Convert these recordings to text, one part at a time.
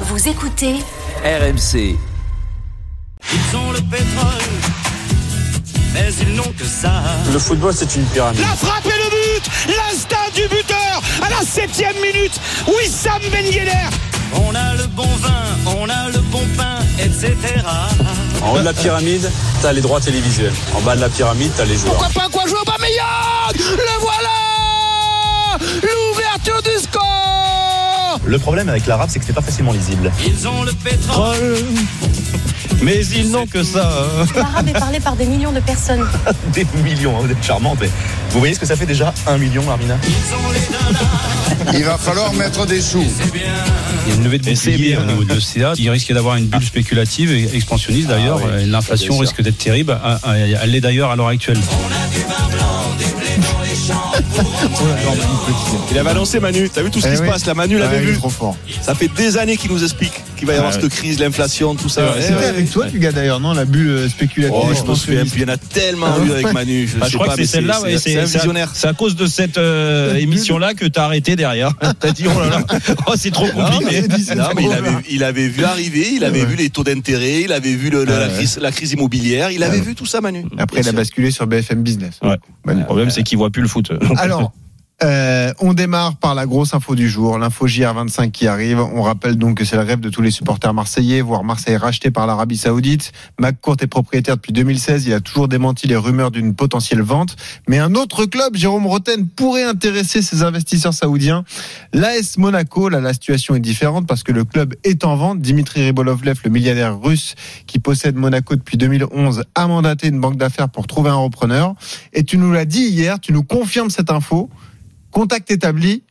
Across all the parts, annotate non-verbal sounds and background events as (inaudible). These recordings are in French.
Vous écoutez RMC. Ils ont le pétrole, mais ils n'ont que ça. Le football, c'est une pyramide. La frappe et le but L'instinct du buteur à la septième minute Wissam Ben Yedder On a le bon vin, on a le bon pain, etc. En haut de la pyramide, t'as les droits télévisuels. En bas de la pyramide, t'as les joueurs. Pourquoi pas quoi jouer au Bameyang Le voilà L'ouverture du score Le problème avec l'arabe, c'est que c'est pas facilement lisible. Ils ont le pétrole, Mais ils n'ont que ça. hein. L'arabe est parlé par des millions de personnes. (laughs) Des millions, hein, vous êtes charmante. Mais vous voyez ce que ça fait déjà Un million, Armina? Ils ont les dollars, Il va falloir mettre des sous. c'est bien. Il y a une levée de bouclier au niveau de CA. Il risque d'avoir une bulle spéculative et expansionniste d'ailleurs. Ah oui, L'inflation risque d'être terrible. Elle l'est d'ailleurs à l'heure actuelle. (laughs) Il avait annoncé Manu, t'as vu tout ce qui Eh se oui. passe là Manu l'avait est vu. trop fort. Ça fait des années qu'il nous explique qu'il va y avoir Ah cette crise, l'inflation, tout ça. Eh C'était ouais. avec toi, du gars d'ailleurs, non La bulle euh, spéculative. Oh, je me souviens plus, il y en a tellement Ah eu avec Manu. Bah, je sais crois pas, que c'est celle-là, c'est visionnaire. C'est à cause de cette euh, (laughs) émission-là que t'as arrêté derrière. (laughs) T'as dit, oh là là, oh, c'est trop compliqué. mais, non, mais il, avait, il avait vu arriver, il avait vu les taux d'intérêt, il avait vu Ah la, crise, immobilière, il avait vu tout ça, Manu. Après, il a basculé sur BFM Business. Le problème, c'est qu'il voit plus le foot. Alors, euh, on démarre par la grosse info du jour, l'info JR25 qui arrive. On rappelle donc que c'est le rêve de tous les supporters marseillais, voir Marseille racheté par l'Arabie Saoudite. McCourt est propriétaire depuis 2016. Il a toujours démenti les rumeurs d'une potentielle vente. Mais un autre club, Jérôme Roten, pourrait intéresser ses investisseurs saoudiens. L'AS Monaco, là, la situation est différente parce que le club est en vente. Dimitri Ribolovlev, le milliardaire russe qui possède Monaco depuis 2011, a mandaté une banque d'affaires pour trouver un repreneur. Et tu nous l'as dit hier, tu nous confirmes cette info. Contact établi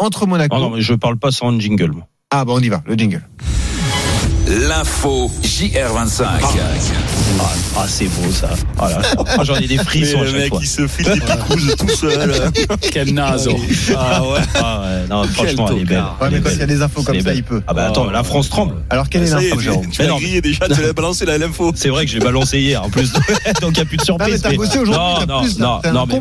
entre Monaco. Oh non, mais je parle pas sans jingle. moi. Ah bah on y va, le jingle. L'info JR25. Ah, ah, c'est beau ça. Ah, là, ah, J'en ai des Mais frissons à le mec, fois. il se file des picouses tout seul. (laughs) Quel naze. Ah ouais. Ah, ouais, non, franchement, elle est belle. Ouais, mais quand il y a des infos comme ça, il peut. Ah bah attends, la France tremble. Alors quelle est l'info, Jérôme tu Mais l'as grillé déjà, tu l'as balancé la l'info. C'est vrai que j'ai balancé hier en plus, (laughs) donc il n'y a plus de Non, mais surprise. t'as bossé aujourd'hui, non, non, plus- non, mais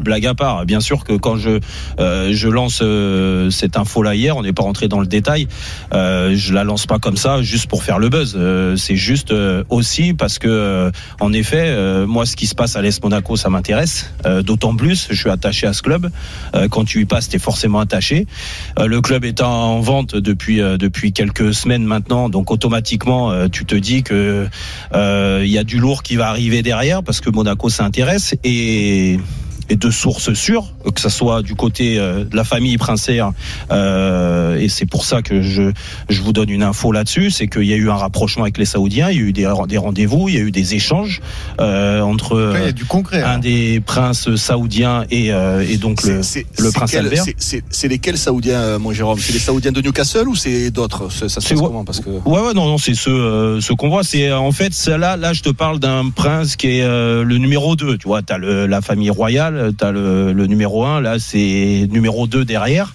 blague, à part. Bien sûr que quand je euh, je lance euh, cette info là hier, on n'est pas rentré dans le détail. Euh, je la lance pas comme ça, juste pour faire le buzz. Euh, c'est juste euh, aussi parce que euh, en effet, euh, moi, ce qui se passe à l'Est Monaco, ça m'intéresse. Euh, D'autant plus, je suis attaché à ce club. Quand tu y passes, t'es forcément attaché. Le club est en vente depuis depuis quelques semaines maintenant, donc automatiquement, tu te dis que il y a du lourd qui va arriver derrière parce que Monaco s'intéresse et et de sources sûres, que ce soit du côté euh, de la famille princière, euh, et c'est pour ça que je, je vous donne une info là-dessus, c'est qu'il y a eu un rapprochement avec les Saoudiens, il y a eu des, des rendez-vous, il y a eu des échanges euh, entre Là, il y a euh, du concret. un hein. des princes saoudiens et, euh, et donc le, le prince quel- Albert. c'est- lesquels Saoudiens, euh, mon Jérôme? C'est les Saoudiens de Newcastle ou c'est d'autres? Ça se C'est passe comment? Parce que Ouais, ouais, non, non, c'est ce, euh, ce qu'on voit. C'est en fait, là, là, je te parle d'un prince qui est euh, le numéro 2 Tu vois, t'as le, la famille royale, t'as le, le numéro 1 Là, c'est numéro 2 derrière.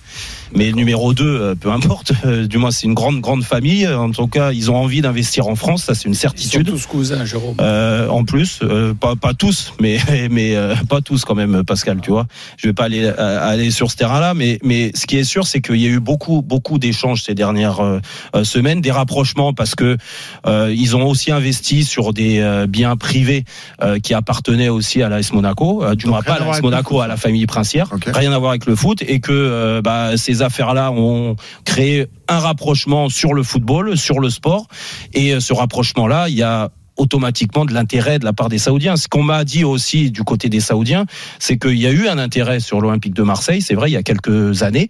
Mais numéro 2, euh, peu importe. (laughs) euh, du moins, c'est une grande, grande famille. En tout cas, ils ont envie d'investir en France. Ça, c'est une Ils sont certitude. tous cousins, Jérôme. Euh, en plus, euh, pas, pas tous, mais (laughs) mais euh, pas tous quand même, Pascal. Tu vois, je vais pas aller euh, aller sur ce terrain-là, mais mais ce qui est sûr, c'est qu'il y a eu beaucoup beaucoup d'échanges ces dernières euh, euh, semaines, des rapprochements parce que euh, ils ont aussi investi sur des euh, biens privés euh, qui appartenaient aussi à l'AS Monaco, euh, du moins rien pas à l'AS Monaco, foot. à la famille princière, rien à voir avec le foot, et que euh, bah, ces affaires-là ont créé un rapprochement sur le football, sur le sport, et euh, ce rapprochement-là, il y a automatiquement de l'intérêt de la part des Saoudiens. Ce qu'on m'a dit aussi du côté des Saoudiens, c'est qu'il y a eu un intérêt sur l'Olympique de Marseille, c'est vrai, il y a quelques années,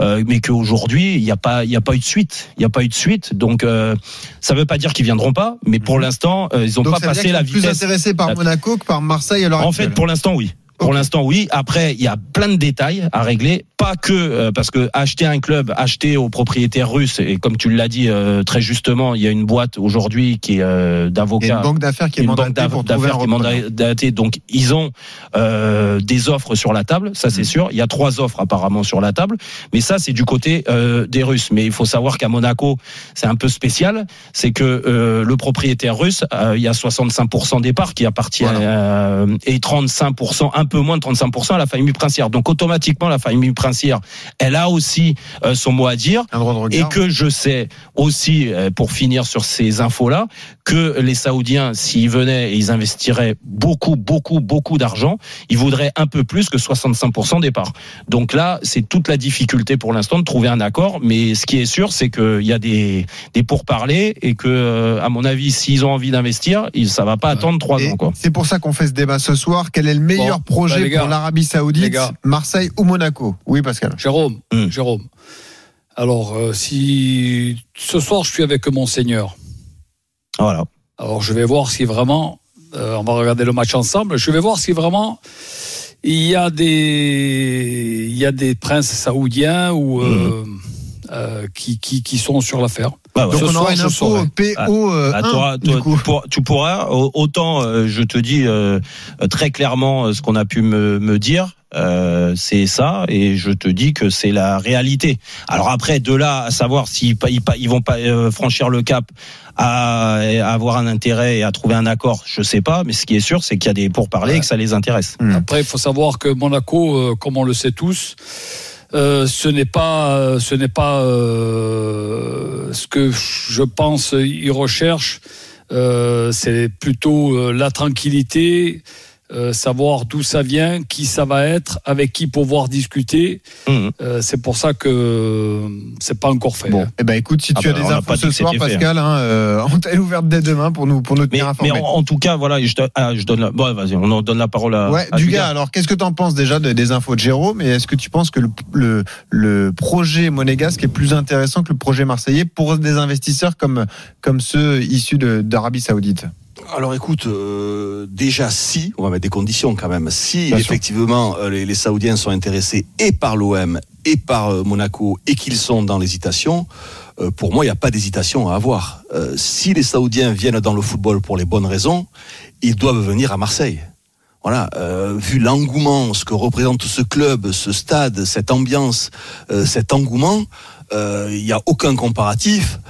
euh, mais qu'aujourd'hui, il n'y a pas, il a pas eu de suite. Il n'y a pas eu de suite. Donc, euh, ça ne veut pas dire qu'ils viendront pas, mais pour l'instant, euh, ils n'ont pas ça veut dire passé qu'ils la sont plus vitesse. intéressés par Monaco que par Marseille l'heure En fait, pour l'instant, oui. Pour l'instant, oui. Après, il y a plein de détails à régler. Pas que euh, parce que acheter un club, acheter aux propriétaires russes, et comme tu l'as dit euh, très justement, il y a une boîte aujourd'hui qui est euh, d'avocats une banque d'affaires qui est mandatée pour trouver un d'affaires qui est mandatée. Donc, ils ont euh, des offres sur la table, ça Mm. c'est sûr. Il y a trois offres apparemment sur la table, mais ça c'est du côté euh, des Russes. Mais il faut savoir qu'à Monaco, c'est un peu spécial, c'est que euh, le propriétaire russe, euh, il y a 65% des parts qui appartiennent Voilà. euh, et 35%, un peu moins de 35% à la famille princière. Donc automatiquement, la famille princière, elle a aussi euh, son mot à dire. Un droit de Et regard. que je sais aussi, euh, pour finir sur ces infos-là, que les Saoudiens, s'ils venaient et ils investiraient beaucoup, beaucoup, beaucoup d'argent, ils voudraient un peu plus que 65% des parts. Donc là, c'est toute la difficulté pour l'instant de trouver un accord. Mais ce qui est sûr, c'est qu'il y a des, des pourparlers et que, euh, à mon avis, s'ils ont envie d'investir, ça va pas attendre trois ans. C'est pour ça qu'on fait ce débat ce soir. Quel est le meilleur Bon, projet bah, gars, pour l'Arabie Saoudite. Marseille ou Monaco? Oui, Pascal. Jérôme, Hmm. Jérôme. Alors, euh, si ce soir je suis avec Monseigneur, Voilà. alors je vais voir si vraiment, euh, on va regarder le match ensemble, je vais voir si vraiment il y a des, il y a des princes saoudiens ou euh, euh, qui, qui, qui sont sur l'affaire. Bah ouais. Donc on aura une info saurai. PO euh, Ah, 1, t'auras- du toi, coup. tu, pourras, tu pourras, au- autant euh, je te dis euh, très clairement euh, ce qu'on a pu me, me dire, euh, c'est ça, et je te dis que c'est la réalité. Alors après, de là à savoir s'ils ils, ils vont pas euh, franchir le cap à, à avoir un intérêt et à trouver un accord, je sais pas, mais ce qui est sûr, c'est qu'il y a des pourparlers et que ça les intéresse. Après, il faut savoir que Monaco, euh, comme on le sait tous, euh, ce n'est pas, ce n'est pas euh, ce que je pense ils recherchent. Euh, c'est plutôt euh, la tranquillité, euh, savoir d'où ça vient, qui ça va être, avec qui pouvoir discuter. Mhm. Euh, c'est pour ça que euh, c'est pas encore fait. Bon, eh ben écoute, si Ah tu as bah, des infos ce soir, Pascal, hein, euh, (laughs) on t'a ouverte dès demain pour nous pour nous Mais, tenir mais informés. en, en tout cas, voilà, je, te- ah, je donne la, bon, vas-y, on en donne la parole à, Ouais, à du Dugas. gars, alors qu'est-ce que tu en penses déjà de- des infos de Jérôme et est-ce que tu penses que le, le, le projet monégasque est plus intéressant que le projet marseillais pour des investisseurs comme, comme ceux issus d'Arabie Saoudite? Alors écoute, euh, déjà si, on va mettre des conditions quand même, si Bien effectivement euh, les, les Saoudiens sont intéressés et par l'OM et par euh, Monaco et qu'ils sont dans l'hésitation, euh, pour moi il n'y a pas d'hésitation à avoir. Euh, si les Saoudiens viennent dans le football pour les bonnes raisons, ils doivent venir à Marseille. Voilà, euh, vu l'engouement, ce que représente ce club, ce stade, cette ambiance, euh, cet engouement, euh, il n'y a aucun comparatif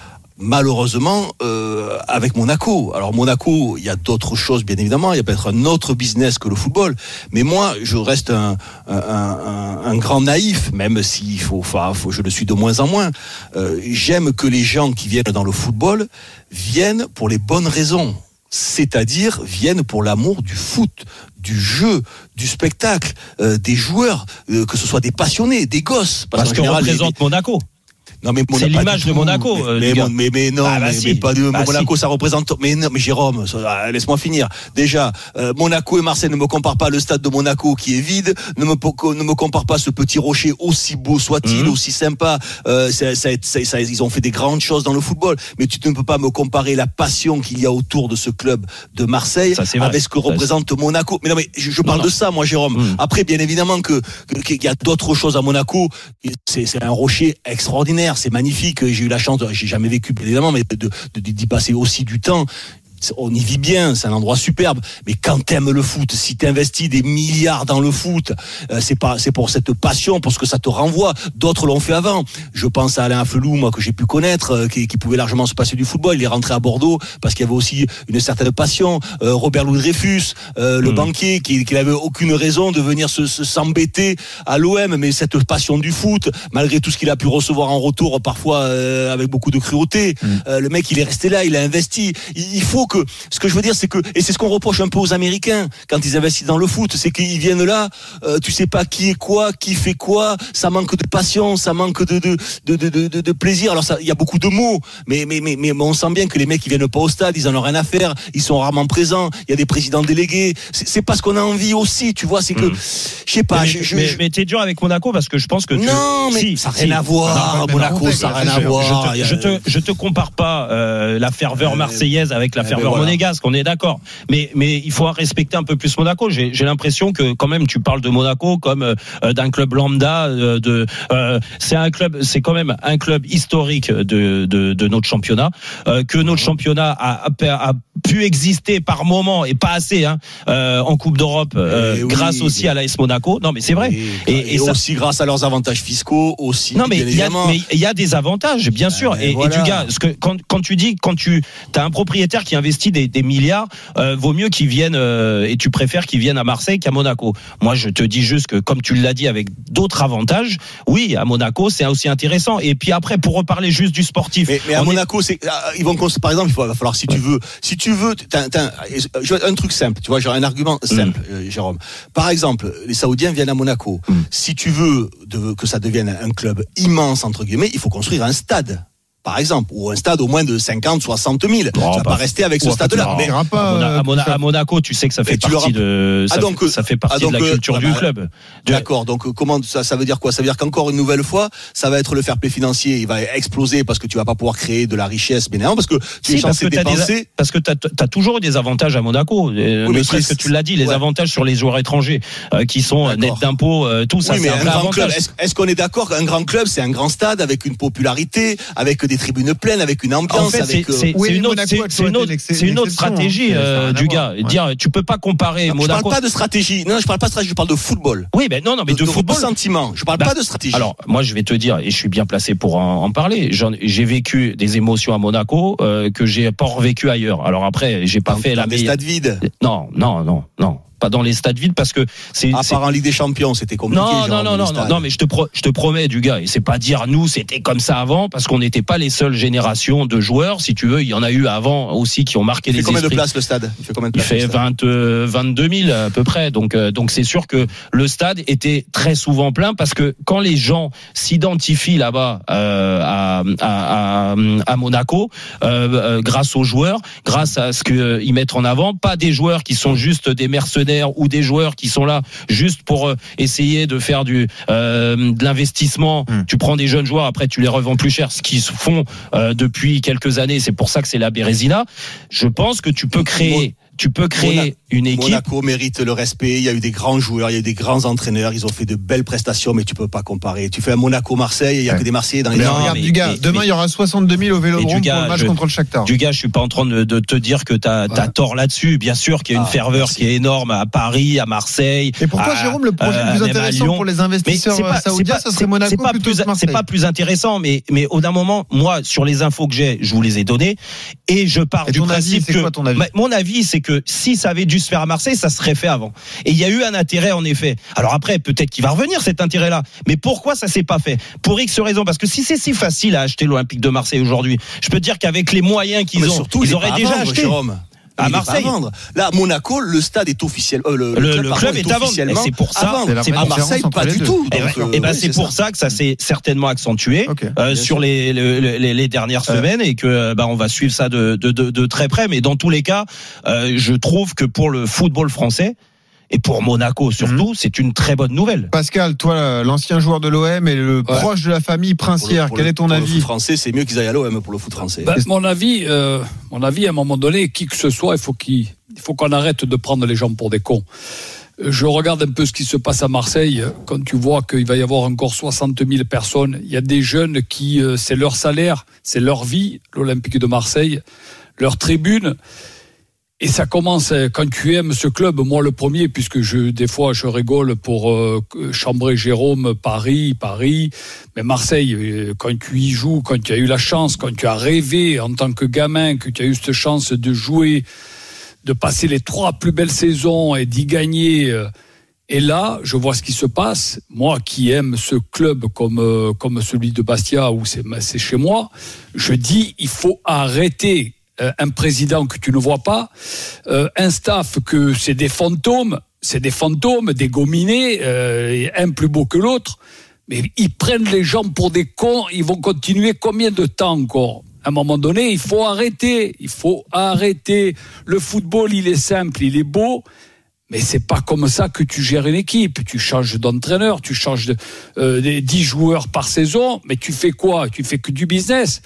malheureusement euh, avec Monaco. Alors Monaco, il y a d'autres choses bien évidemment, il y a peut-être un autre business que le football, mais moi je reste un, un, un- un grand naïf, même s'il faut, enfin, faut, je le suis de moins en moins. Euh, J'aime que les gens qui viennent dans le football viennent pour les bonnes raisons. C'est-à-dire viennent pour l'amour du foot, du jeu, du spectacle, euh, des joueurs, euh, que ce soit des passionnés, des gosses. Parce qu'en qu'on général, les- représente Monaco. Non mais C'est l'image de. Monaco, euh, Mais, mais non, Ah bah mais, si. pas de Bah Monaco, si. ça représente. Mais non, mais Jérôme, ah, laisse-moi finir. Déjà, euh, Monaco et Marseille ne me comparent pas le stade de Monaco qui est vide. Ne me ne me compare pas ce petit rocher aussi beau soit-il, Mhm. aussi sympa. Euh, ça- ça- ça- ça- ils ont fait des grandes choses dans le football, mais tu ne peux pas me comparer la passion qu'il y a autour de ce club de Marseille avec ce que représente Monaco. Mais non, mais je, je parle non. de ça, moi, Jérôme. Mhm. Après, bien évidemment que qu'il y a d'autres choses à Monaco. C'est un rocher extraordinaire, c'est magnifique. J'ai eu la chance, j'ai jamais vécu évidemment, mais d'y passer aussi du temps. On y vit bien, c'est un endroit superbe. Mais quand t'aimes le foot, si t'investis des milliards dans le foot, euh, c'est pas, c'est pour cette passion, pour ce que ça te renvoie. D'autres l'ont fait avant. Je pense à Alain Affelou, moi que j'ai pu connaître, euh, qui, qui pouvait largement se passer du football. Il est rentré à Bordeaux parce qu'il y avait aussi une certaine passion. Euh, Robert Louis Dreyfus, euh, le Mm. banquier, qui, qui n'avait aucune raison de venir se se- s'embêter à l'OM, mais cette passion du foot, malgré tout ce qu'il a pu recevoir en retour, parfois euh, avec beaucoup de cruauté, euh, le mec il est resté là, il a investi. Il, il faut que, ce que je veux dire, c'est que, et c'est ce qu'on reproche un peu aux Américains quand ils investissent dans le foot, c'est qu'ils viennent là, euh, tu sais pas qui est quoi, qui fait quoi, ça manque de passion, ça manque de de de de, de, plaisir. Alors ça, il y a beaucoup de mots, mais mais mais mais on sent bien que les mecs ils viennent pas au stade, ils en ont rien à faire, ils sont rarement présents. Il y a des présidents délégués. C'est c'est pas ce qu'on a envie aussi, tu vois. C'est que, Mm. je sais pas. mais, je- je- mais, je- mais t'es dur avec Monaco parce que je pense que tu... non, mais Si, ça n'a si. rien à voir. Non, Monaco, ça n'a rien à voir. Je te, je te, je te compare pas euh, la ferveur Euh, marseillaise avec la eh voilà. monégasque, on est d'accord. Mais, mais il faut respecter un peu plus Monaco. J'ai l'impression que quand même tu parles de Monaco comme euh, d'un club lambda. euh, de, euh, c'est un club, c'est quand même un club historique de, de, de notre championnat. euh, que notre championnat a, a, a pu exister par moment et pas assez hein, euh, en Coupe d'Europe euh, Eh oui, grâce aussi à l'AS Monaco. Non, mais c'est vrai. Et, Et- et et ça- aussi grâce à leurs avantages fiscaux, aussi. Non mais il y, y a des avantages, bien sûr. ben et, et voilà. du gars, ce que quand, quand tu dis quand tu as un propriétaire qui investit des, des milliards, euh, vaut mieux qu'il vienne euh, et tu préfères qu'il vienne à Marseille qu'à Monaco. Moi, je te dis juste que comme tu l'as dit avec d'autres avantages, oui, à Monaco c'est aussi intéressant. Et puis après, pour reparler juste du sportif, Mais, mais à est- Monaco, c'est, ah, ils vont, par exemple, il va falloir, si tu veux, si tu veux, un truc simple, tu vois, j'ai un argument simple, Mm. euh, Jérôme. Par exemple, les Saoudiens viennent à Monaco. Mm. Si tu veux de- que ça devienne un club immense, entre guillemets, il faut construire un stade. Par exemple, ou un stade au moins de 50, 60 000. tu vas bah, pas rester avec ce stade-là. Mais, à, pas. Mona- euh, à Mona- pour à Monaco, tu sais que ça fait tu partie de ça, Ah, fait, ça fait partie ah, donc, de la euh, culture ah, du bah, club. De- D'accord, donc euh, comment ça, ça veut dire quoi? Ça veut dire qu'encore une nouvelle fois, ça va être le fair play financier, il va exploser parce que tu vas pas pouvoir créer de la richesse, mais non, parce que tu es Si, parce censé dépenser. des, parce que t'as as toujours eu des avantages à Monaco. Euh, Oui, ne serait-ce que tu l'as dit, les ouais. avantages sur les joueurs étrangers euh, qui sont euh, nets d'impôts, euh, tout ça, oui, mais c'est un grand club, est-ce qu'on est d'accord qu'un grand club, c'est un grand stade avec une popularité, avec des tribunes pleines, avec une ambiance, En fait, c'est avec. euh, c'est- Oui, c'est mais une autre, Monaco c'est- une une stratégie hein. Euh, du gars. Ouais. Dire, tu peux pas comparer Non, je Monaco. parle pas de stratégie. Non, je parle pas de stratégie, je parle de football. Oui, mais non, non, mais de, football. sentiment. Je parle Bah, pas de stratégie. Alors, moi, je vais te dire, et je suis bien placé pour en, en parler. j'en- J'ai vécu des émotions à Monaco euh, que j'ai pas revécu ailleurs. Alors après, j'ai pas dans, fait la dans des meilleure- stades vides. Non, non, non, non, pas dans les stades vides parce que c'est. À part en Ligue des Champions, c'était compliqué. Non, genre, non, non, non, non, mais je te, pro- je te promets, du gars, et c'est pas dire nous, c'était comme ça avant, parce qu'on n'était pas les seules générations de joueurs, si tu veux, il y en a eu avant aussi qui ont marqué Il fait les combien de places le stade? Il fait combien de Il fait le stade? 20, euh, 22 000 à peu près, donc euh, donc c'est sûr que le stade était très souvent plein parce que quand les gens s'identifient là-bas euh, à, à, à, à Monaco, euh, grâce aux joueurs, grâce à ce qu'ils mettent en avant, pas des joueurs qui sont juste des mercenaires ou des joueurs qui sont là juste pour euh, essayer de faire du euh, de l'investissement. Hmm. Tu prends des jeunes joueurs, après tu les revends plus cher, ce qu'ils font euh, depuis quelques années. C'est pour ça que c'est la Bérésina. Je pense que tu peux créer, tu peux créer une équipe. Monaco mérite le respect. Il y a eu des grands joueurs, il y a eu des grands entraîneurs. Ils ont fait de belles prestations, mais tu peux pas comparer. Tu fais un Monaco-Marseille, il y a Ouais. que des Marseillais dans les Mais Non, regarde, mais- du gars, mais- demain mais- il y aura 62 000 au Vélodrome du gars, pour le match je- contre le Shakhtar. Du gars, je suis pas en train de, de te dire que t'as as Ouais. tort là-dessus. Bien sûr qu'il y a une Ah, ferveur merci. qui est énorme à Paris, à Marseille. Et pourquoi, à- Jérôme, le projet euh, le plus intéressant Lyon. pour les Mais investisseurs saoudiens, ce serait Monaco pas plutôt plus, que Marseille C'est pas plus intéressant, mais mais au d'un moment, moi, sur les infos que j'ai, je vous les ai données, et je pars du principe c'est que quoi ton avis? Ma- mon avis, c'est que si ça avait dû se faire à Marseille, ça serait fait avant. Et il y a eu un intérêt en effet. Alors après, peut-être qu'il va revenir cet intérêt-là, mais pourquoi ça s'est pas fait Pour X raisons, parce que si c'est si facile à acheter l'Olympique de Marseille aujourd'hui, je peux te dire qu'avec les moyens qu'ils ont, surtout, ils auraient déjà acheté. Jérôme. À est Marseille. vendre. Là, Monaco, le stade est officiel. euh, le, Le- club est à vendre. officiellement Et c'est pour ça- à. C'est à Marseille, pas du tout. Et Donc, ben, euh, oui, c'est pour ça que ça s'est certainement accentué euh, sur les, le- le- les, les dernières Euh. semaines et que bah, on va suivre ça de, de, de, de très près. Mais dans tous les cas, euh, je trouve que pour le football français et pour Monaco surtout, Mhm. c'est une très bonne nouvelle. Pascal, toi, l'ancien joueur de l'OM et le proche de la famille Pour le- princière, pour quel le- est ton pour Le avis foot français, c'est mieux qu'ils aillent à l'OM pour le foot français. Ben, mon avis, euh, mon avis, à un moment donné, qui que ce soit, il faut qu'il, il faut qu'on arrête de prendre les gens pour des cons. Euh, Je regarde un peu ce qui se passe à Marseille. Quand tu vois qu'il va y avoir encore 60 000 personnes, il y a des jeunes qui, euh, c'est leur salaire, c'est leur vie, l'Olympique de Marseille, leur tribune. Et ça commence euh, quand tu aimes ce club, moi le premier, puisque je des fois je rigole pour euh, chambrer Jérôme, Paris, Paris, mais Marseille, euh, quand tu y joues, quand tu as eu la chance, quand tu as rêvé en tant que gamin, que tu as eu cette chance de jouer, de passer les trois plus belles saisons et d'y gagner. euh, Et là, je vois ce qui se passe. Moi qui aime ce club comme, comme celui de Bastia, où c'est chez moi, je dis il faut arrêter un président que tu ne vois pas, euh, un staff que c'est des fantômes, c'est des fantômes, des gominés, euh, un plus beau que l'autre. Mais ils prennent les gens pour des cons, ils vont continuer combien de temps encore? À un moment donné, il faut arrêter, il faut arrêter. Le football, il est simple, il est beau, mais c'est pas comme ça que tu gères une équipe. Tu changes d'entraîneur, tu changes de, euh, des 10 joueurs par saison, mais tu fais quoi? Tu fais que du business.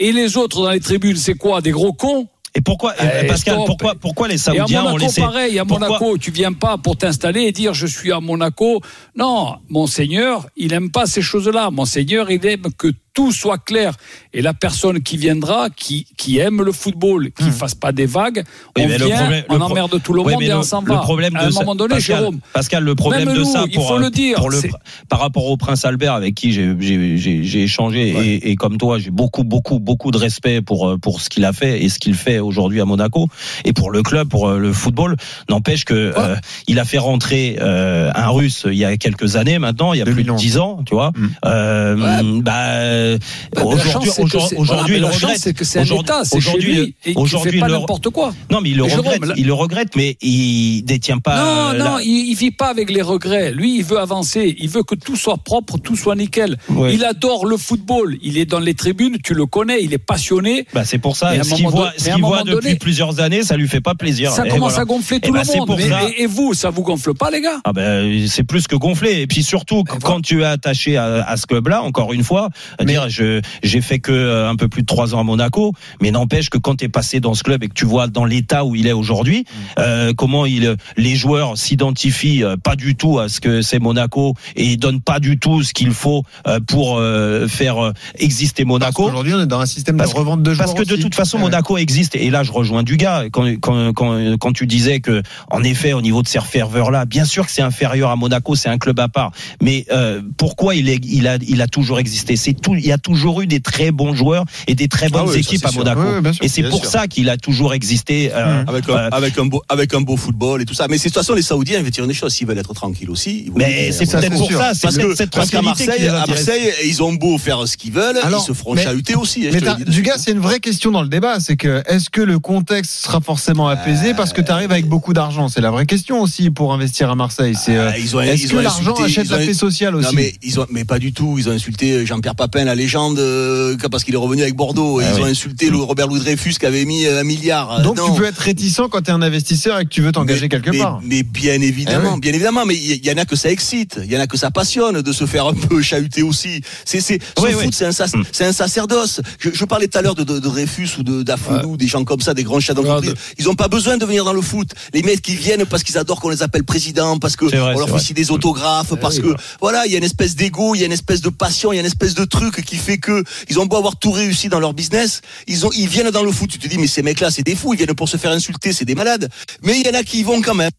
Et les autres dans les tribunes, c'est quoi Des gros cons Et pourquoi, Eh, Pascal, stop. pourquoi, pourquoi les et Saoudiens à ont Monaco, laissé pareil, à pourquoi- Monaco, tu viens pas pour t'installer et dire je suis à Monaco. Non, Monseigneur, il aime pas ces choses-là. Monseigneur, il aime que tout soit clair. Et la personne qui viendra, qui, qui aime le football, qui ne fasse pas des vagues, Oui, on vient, problème- on emmerde tout le Oui, monde et on s'en le va. problème à de un ça- moment donné, Pascal, Jérôme. Pascal, le problème Même de nous, ça, il faut euh, le dire, pour le, c'est- par rapport au prince Albert avec qui j'ai- j'ai j'ai- j'ai échangé et, et comme toi, j'ai beaucoup, beaucoup, beaucoup de respect pour euh, pour ce qu'il a fait et ce qu'il fait aujourd'hui à Monaco et pour le club, pour euh, le football. N'empêche que euh, il a fait rentrer euh, un Russe il y a quelques années maintenant, il y a plus de 2011. dix ans, tu vois. Mm. Euh, Bah, euh, Bah, aujourd'hui, aujourd'hui, voilà, il le regrette. c'est que c'est un Aujourd'hui- aujourd'hui, et aujourd'hui, fait pas n'importe quoi. Non, mais il le Jérôme, regrette. là- Il le regrette, mais il détient pas. Non, euh, non, il, il vit pas avec les regrets. Lui, il veut avancer. Il veut que tout soit propre, tout soit nickel. Ouais. Il adore le football. Il est dans les tribunes, tu le connais, il est passionné. Bah, c'est pour ça. Un Ce qu'il voit, ce qu'il voit depuis donné- plusieurs années, ça lui fait pas plaisir. Ça Et commence voilà. à gonfler Eh tout ben, le monde. et, et vous, ça vous gonfle pas, les gars? Ah ben c'est plus que gonflé et puis surtout Ben quand tu es attaché à, à ce club-là encore une fois dire je j'ai fait que euh, un peu plus de trois ans à Monaco mais n'empêche que quand tu es passé dans ce club et que tu vois dans l'état où il est aujourd'hui euh, comment il les joueurs s'identifient euh, pas du tout à ce que c'est Monaco et ils donnent pas du tout ce qu'il faut euh, pour faire exister Monaco Aujourd'hui, on est dans un système Parce de que- revente de joueurs. parce que de aussi. toute façon. Monaco existe. Et là, je rejoins Dugas. Quand, quand, quand, quand tu disais que, en effet, au niveau de ces ferveurs-là, bien sûr que c'est inférieur à Monaco, c'est un club à part. Mais euh, pourquoi il, est, il, a, il a toujours existé? C'est tout. Il y a toujours eu des très bons joueurs et des très bonnes oui, ça, équipes à. Monaco. Oui, oui, bien sûr. et c'est pour sûr. ça qu'il a toujours existé. euh, Avec un, euh, avec, un beau, avec un beau football et tout ça. Mais c'est- de toute façon, les Saoudiens, ils veulent dire des choses. S'ils veulent être tranquilles aussi. ils mais c'est peut-être pour sûr. ça. C'est Parce peut-être que cette parce qu'à Marseille, à. Marseille, ils ont beau faire ce qu'ils veulent, Alors, ils se feront mais- chahuter aussi. hein, Mais dis. Dugas, c'est une vraie question dans le débat. C'est que est-ce que le contexte sera forcément apaisé parce que tu arrives avec beaucoup d'argent? C'est la vraie question aussi pour investir à Marseille. C'est euh, Ah, ils ont- est-ce que l'argent achète la paix sociale aussi? Non mais ils ont mais pas du tout, ils ont insulté Jean-Pierre Papin la légende euh, parce qu'il est revenu avec Bordeaux et Ah ils oui. ont insulté le Robert Louis Dreyfus qui avait mis euh, un milliard. Donc Non. tu peux être réticent quand tu es un investisseur et que tu veux t'engager quelque mais- part. Mais bien évidemment, Eh oui. bien évidemment, mais il y, y en a que ça excite, il y en a que ça passionne de se faire un peu chahuter aussi. C'est c'est Oui, foot, oui. c'est un sac- c'est un sacerdoce. Je, je parlais tout à l'heure de, de, de Dreyfus ou de d'Afoulou, des gens comme ça, des grands d'entreprise. Regarde. Ils ont pas besoin de venir dans le foot. Les mecs qui viennent parce qu'ils adorent qu'on les appelle président, parce que vrai, on leur fait aussi des autographes, parce oui, que voilà, il y a une espèce d'ego, il y a une espèce de passion, il y a une espèce de truc qui fait que ils ont beau avoir tout réussi dans leur business, ils ont ils viennent dans le foot. Tu te dis mais ces mecs-là, c'est des fous, ils viennent pour se faire insulter, c'est des malades. Mais il y en a qui y vont quand même.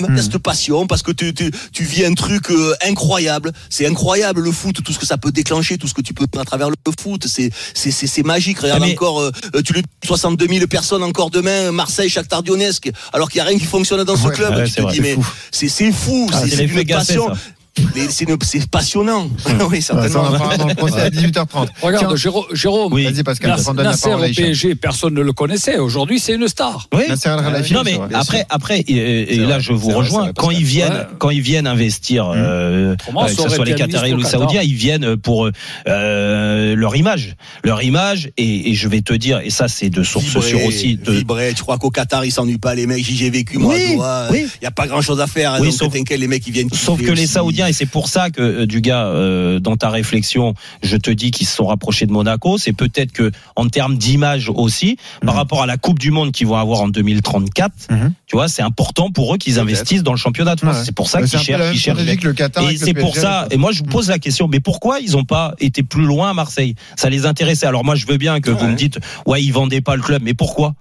Hmm. Cette passion parce que tu, tu, tu vis un truc euh, incroyable c'est incroyable le foot tout ce que ça peut déclencher tout ce que tu peux faire à travers le foot c'est c'est c'est c'est magique regarde Ah, mais- encore euh, euh, tu le 62 000 personnes encore demain Marseille Shakhtar Donetsk alors qu'il y a rien qui fonctionne dans ce Ouais, club ouais, tu c'est te vrai, dis mais fou. c'est c'est fou Ah, c'est une passion c'est passionnant (laughs) oui Ouais, ça, on certainement en parlera dans le procès à 18h30. Regarde, Tiens, Jérôme, Jérôme Oui. Vas-y Pascal, Nas- la Nasser parole à au. PSG, personne ne le connaissait. Aujourd'hui, c'est une star. Oui. Nasser El Khelaifi, Non mais vrai. après, après, et, et là vrai, je vous rejoins. vrai, quand ils viennent, Ouais. quand ils viennent investir, euh, Autrement, euh, ça que ce soit les Qataris ou les Saoudiens, ils viennent pour euh, leur image, leur image. Et, et je vais te dire, et ça c'est de source sûre aussi. De, vibrer. tu crois qu'au Qatar ils s'ennuient pas les mecs j'y ai vécu moi il y a pas grand chose à faire Oui, donc sauf- t'inquiète les mecs ils viennent Sauf que les aussi. Et c'est pour ça que euh, du gars, euh, dans ta réflexion, je te dis qu'ils se sont rapprochés de Monaco. C'est peut-être que en termes d'image aussi, par rapport à la Coupe du Monde qu'ils vont avoir en 2034, Mhm. tu vois, c'est important pour eux qu'ils investissent dans le championnat de France. Ouais. C'est pour ça qu'ils cherchent, même ils cherchent. le Qatar Et c'est pour ça. Et moi, je vous pose la question. Mais pourquoi ils n'ont pas été plus loin à Marseille? Ça les intéressait. Alors moi, je veux bien que vous me dites, ouais, ils vendaient pas le club. Mais pourquoi?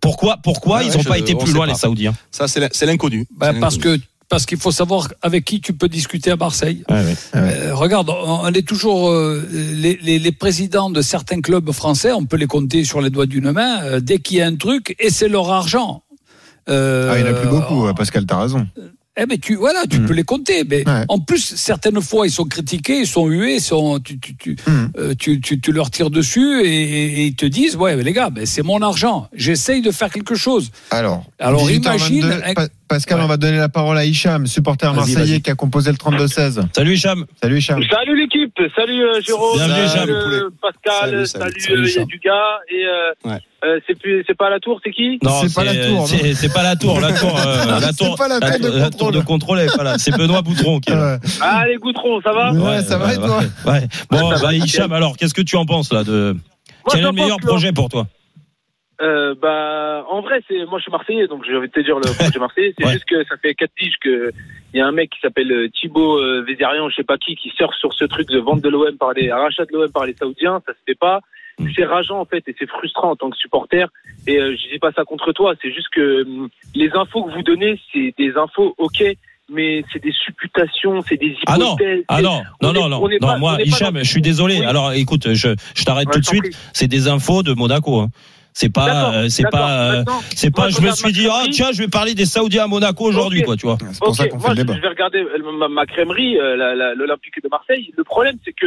Pourquoi Pourquoi Ouais, ils n'ont pas été plus loin pas. les Saoudiens? Ça c'est l'in- c'est l'inconnu C'est parce que parce qu'il faut savoir avec qui tu peux discuter à Marseille. Ouais. Euh, regarde, on est toujours euh, les, les, les présidents de certains clubs français, on peut les compter sur les doigts d'une main. euh, dès qu'il y a un truc, et c'est leur argent. Ah, il n'y en a plus beaucoup, Pascal, t'as raison. Eh ben tu voilà, tu Mm. peux les compter. Mais Ouais. en plus, certaines fois, ils sont critiqués, ils sont hués, ils sont, tu, tu, tu, Mm. euh, tu, tu, tu leur tires dessus et, et- et ils te disent, ouais, mais les gars, ben, c'est mon argent. J'essaye de faire quelque chose. Alors, Alors, 18h22, imagine- Pascal, Ouais. on va donner la parole à Hicham, supporter marseillais qui a composé le 32-16. Salut Hicham. Salut Hicham. Salut l'équipe, salut euh, Jérôme, Bienvenue, salut Jean, euh, Pascal, Salut, salut, salut, euh, salut, Jean. Dugas et euh, Ouais. euh, c'est plus c'est pas la tour, c'est qui? Non, C'est pas la tour, C'est pas la tour. La tour, euh, (laughs) la tour, pas la tour de la tour de contrôle. contrôle. elle est pas là. C'est Benoît Boutron qui est là. Ouais. (laughs) Ah les Goutron, ça va? Ouais, ça va et toi? ouais, ouais. Bon, bah. Hicham, alors, qu'est-ce que tu en penses là de Moi, Quel est le meilleur projet pour toi? Euh, bah, en vrai, c'est moi je suis Marseillais, donc j'ai envie de te dire le (laughs) projet Marseillais. C'est Ouais. juste que ça fait quatre piges que il y a un mec qui s'appelle euh, Thibaut euh, Vézérian, je sais pas qui, qui surfe sur ce truc de vente de l'OM par les rachat de l'OM par les Saoudiens. Ça se fait pas. Mm. C'est rageant en fait et c'est frustrant en tant que supporter. Et euh, je dis pas ça contre toi. C'est juste que hum, les infos que vous donnez, c'est des infos ok, mais c'est des supputations, c'est des Ah non, hypothèses. ah non, On non, est- non, non, on est non, pas- on moi, Hicham, dans- je suis désolé. Oui. Alors, écoute, je, je t'arrête Ouais, tout de suite. C'est des infos de Monaco. Hein. C'est pas, D'accord, euh, c'est pas, euh, c'est pas. Je me suis dit, ah tiens, je vais parler des Saoudiens à Monaco aujourd'hui, quoi, tu vois. C'est pour ça qu'on fait moi, le débat. Je vais regarder euh, ma, ma crèmerie, euh, la- la- l'Olympique de Marseille. Le problème, c'est que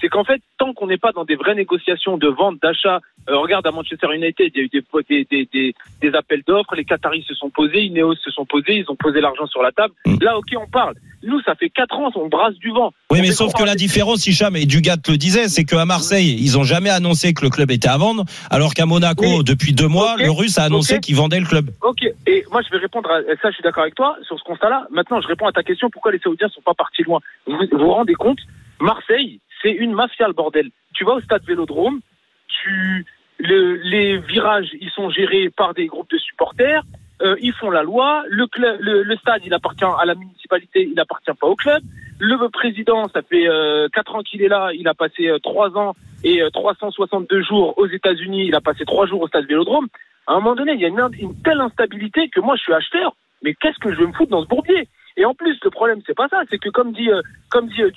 c'est qu'en fait, tant qu'on n'est pas dans des vraies négociations de vente, d'achat, euh, regarde à Manchester United, il y a eu des, des, des, des, appels d'offres, les Qataris se sont posés, Ineos se sont posés, ils ont posé l'argent sur la table. Mm. Là, ok, on parle. Nous, ça fait quatre ans, on brasse du vent. Oui, On mais sauf que la différence, Hicham, et Dugat le disait, c'est qu'à Marseille, ils ont jamais annoncé que le club était à vendre, alors qu'à Monaco, Oui. depuis deux mois, le Russe a annoncé qu'il vendait le club. Ok, et moi je vais répondre à ça, je suis d'accord avec toi sur ce constat-là. Maintenant, je réponds à ta question pourquoi les Saoudiens sont pas partis loin? Vous vous, vous rendez compte? Marseille, c'est une mafia le bordel. Tu vas au stade Vélodrome, tu le- les virages, ils sont gérés par des groupes de supporters. euh, ils font la loi. Le, club, le, stade, il appartient à la municipalité, il appartient pas au club. Le président, ça fait euh, quatre ans qu'il est là. Il a passé euh, trois ans et euh, 362 jours aux États-Unis. Il a passé trois jours au stade Vélodrome. À un moment donné, il y a une, une telle instabilité que moi, je suis acheteur. Mais qu'est-ce que je vais me foutre dans ce bourbier? Et en plus, le problème, c'est pas ça. C'est que comme dit, euh, comme dit euh,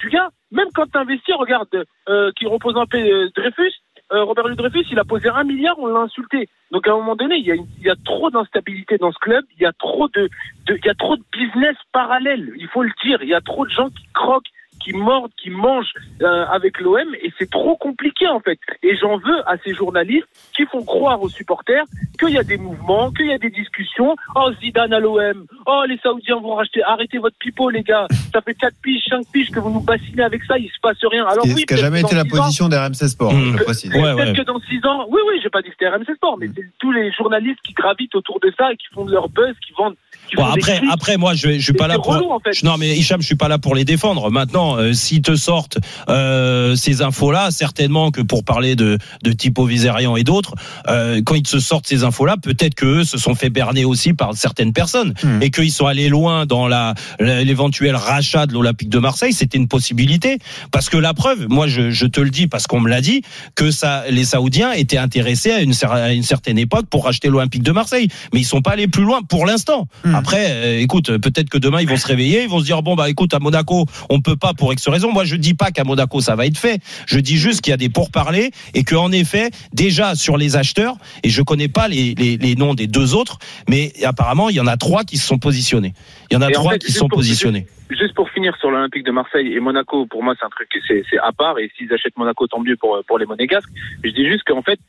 même quand tu investis, regarde, euh, qui repose un peu euh, Dreyfus, euh, Robert Louis Dreyfus, il a posé un milliard, on l'a insulté. Donc à un moment donné, il y a, une- il y a trop d'instabilité dans ce club, il y a trop de, de- il y a trop de business parallèle. Il faut le dire. Il y a trop de gens qui croquent, qui mordent, qui mangent euh, avec l'OM, et c'est trop compliqué en fait. Et j'en veux à ces journalistes qui font croire aux supporters qu'il y a des mouvements, qu'il y a des discussions. Oh Zidane à l'OM, oh les Saoudiens vont racheter. Arrêtez votre pipeau les gars. Ça fait 4 piges, 5 piges que vous nous bassinez avec ça, il se passe rien. Alors Ce oui, qui n'a peut-être jamais que été dans la six ans- position d'RMC Sport, Mmh. je précise. Ouais, Peut-être ouais. que dans 6 ans, oui, oui, j'ai pas dit que c'était RMC Sport, mais c'est tous les journalistes qui gravitent autour de ça et qui font de leur buzz, qui vendent. Qui Bon, font après, après, moi, je, je suis pas là pour. relou, en fait. Non, mais Hicham, je suis pas là pour les défendre. Maintenant, euh, s'ils te sortent euh, ces infos-là, certainement que pour parler de, de Tipo Vizerian et d'autres, euh, quand ils se sortent ces infos-là, peut-être que eux se sont fait berner aussi par certaines personnes Hmm. et qu'ils sont allés loin dans la l'éventuel rachat de l'Olympique de Marseille. C'était une possibilité parce que la preuve, moi, je, je te le dis parce qu'on me l'a dit, que ça, les Saoudiens étaient intéressés à une, cer- à une certaine époque pour racheter l'Olympique de Marseille, mais ils sont pas allés plus loin pour l'instant. Hmm. Après, écoute, peut-être que demain ils vont se réveiller, ils vont se dire bon bah écoute à Monaco, on peut pas pour X raison. Moi je dis pas qu'à Monaco ça va être fait. Je dis juste qu'il y a des pourparlers et que en effet déjà sur les acheteurs et je connais pas les, les, les noms des deux autres, mais apparemment il y en a trois qui se sont positionnés. Il y en a Et en trois fait, qui juste sont pour- positionnés. Juste pour finir sur l'Olympique de Marseille et Monaco, pour moi c'est un truc c'est c'est à part et s'ils achètent Monaco tant mieux pour pour les monégasques. Je dis juste qu'en fait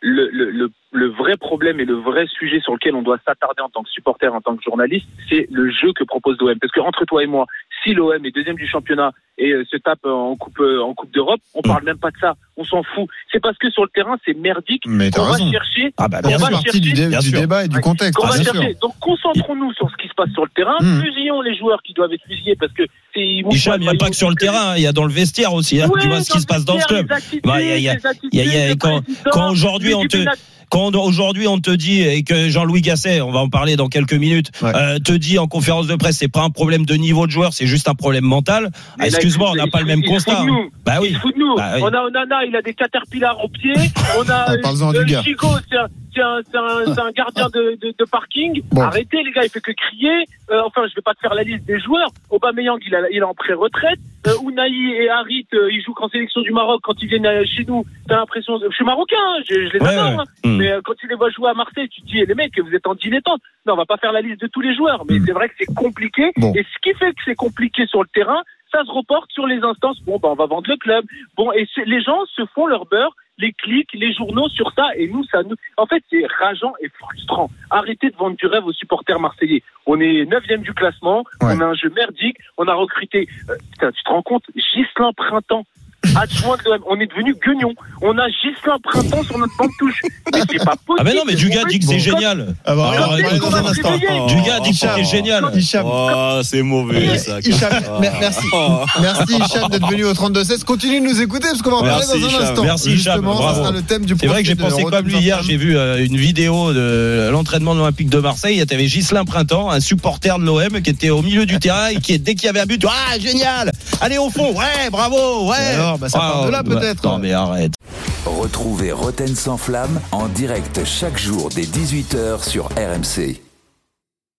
le, le, le, le vrai problème et le vrai sujet sur lequel on doit s'attarder en tant que supporter, en tant que journaliste, c'est le jeu que propose l'OM. Parce que entre toi et moi, si l'OM est deuxième du championnat et euh, se tape en coupe euh, en coupe d'Europe, on parle même pas de ça. On s'en fout. C'est parce que sur le terrain c'est merdique. Mais On va raison. chercher. Ah bah on va partie du, dé- du débat et du Ouais. contexte, qu'on va bien chercher. sûr. Donc concentrons-nous sur ce qui se passe sur le terrain. Mm. Fusillons les joueurs qui doivent être fusillés parce que c'est. ils vont Hicham, pas il n'y a pas que sur le terrain, il y a dans le vestiaire aussi. hein. Tu vois ce qui se passe dans ce club. les attitudes, Bah, il y a- il y a- les attitudes, il y a- il y a- les quand- aujourd'hui on te- Quand aujourd'hui on te dit et que Jean-Louis Gasset, on va en parler dans quelques minutes, Ouais. euh, te dit en conférence de presse, c'est pas un problème de niveau de joueur, c'est juste un problème mental. Ah, Excuse-moi, on il n'a pas le il même constat. de nous. hein. Bah Il oui. se fout de nous. Bah oui. On a Onana, il a des caterpillars aux pieds. (laughs) On a Ah, gars. Chico, c'est un, c'est un, gardien de, de, de parking. Bon. Arrêtez les gars, il fait que crier. Euh, enfin, je vais pas te faire la liste des joueurs. Aubameyang, il, a, il est en pré-retraite. Euh, Unai et Harit, euh, ils jouent qu'en sélection du Maroc. Quand ils viennent euh, chez nous, t'as l'impression... de- Je suis marocain, hein, je, je les Ouais, adore. ouais. hein. Hmm. Mais euh, quand tu les vois jouer à Marseille, tu te dis, eh, les mecs, vous êtes en dilettante. Non, on va pas faire la liste de tous les joueurs, mais Mm. c'est vrai que c'est compliqué. Bon. Et ce qui fait que c'est compliqué sur le terrain, ça se reporte sur les instances. Bon, ben, on va vendre le club. Bon, et les gens se font leur beurre, les clics, les journaux sur ça, et nous, ça nous. En fait, c'est rageant et frustrant. Arrêtez de vendre du rêve aux supporters marseillais. On est neuvième du classement, Ouais. on a un jeu merdique, on a recruté. euh, putain, tu te rends compte, Gislain Printemps. Adjoint de l'OM. On est devenu guignon. On a Gislain Printemps sur notre banc de touche. Mais c'est pas possible. Ah mais non, mais Dugas dit que c'est génial. Ah bah, Alors, dans un instant. Dugas dit que c'était génial. Oh, c'est mauvais ça. Hicham, mer- merci, merci Hicham d'être venu au 32-16. Continue de nous écouter parce qu'on va en parler Merci, dans un instant. Merci, Hicham. Bravo. le thème du C'est vrai que j'ai pensé comme lui hier. J'ai vu euh, une vidéo de l'entraînement de l'Olympique de Marseille. Tu avais Gislain Printemps, un supporter de l'OM qui était au milieu du terrain et qui, dès qu'il y avait un but, ah génial, allez au fond, ouais, bravo, ouais. Alors, bah, ça part de là, bah, peut-être. Non mais arrête. Retrouvez Roten sans flamme en direct chaque jour dès 18h sur RMC.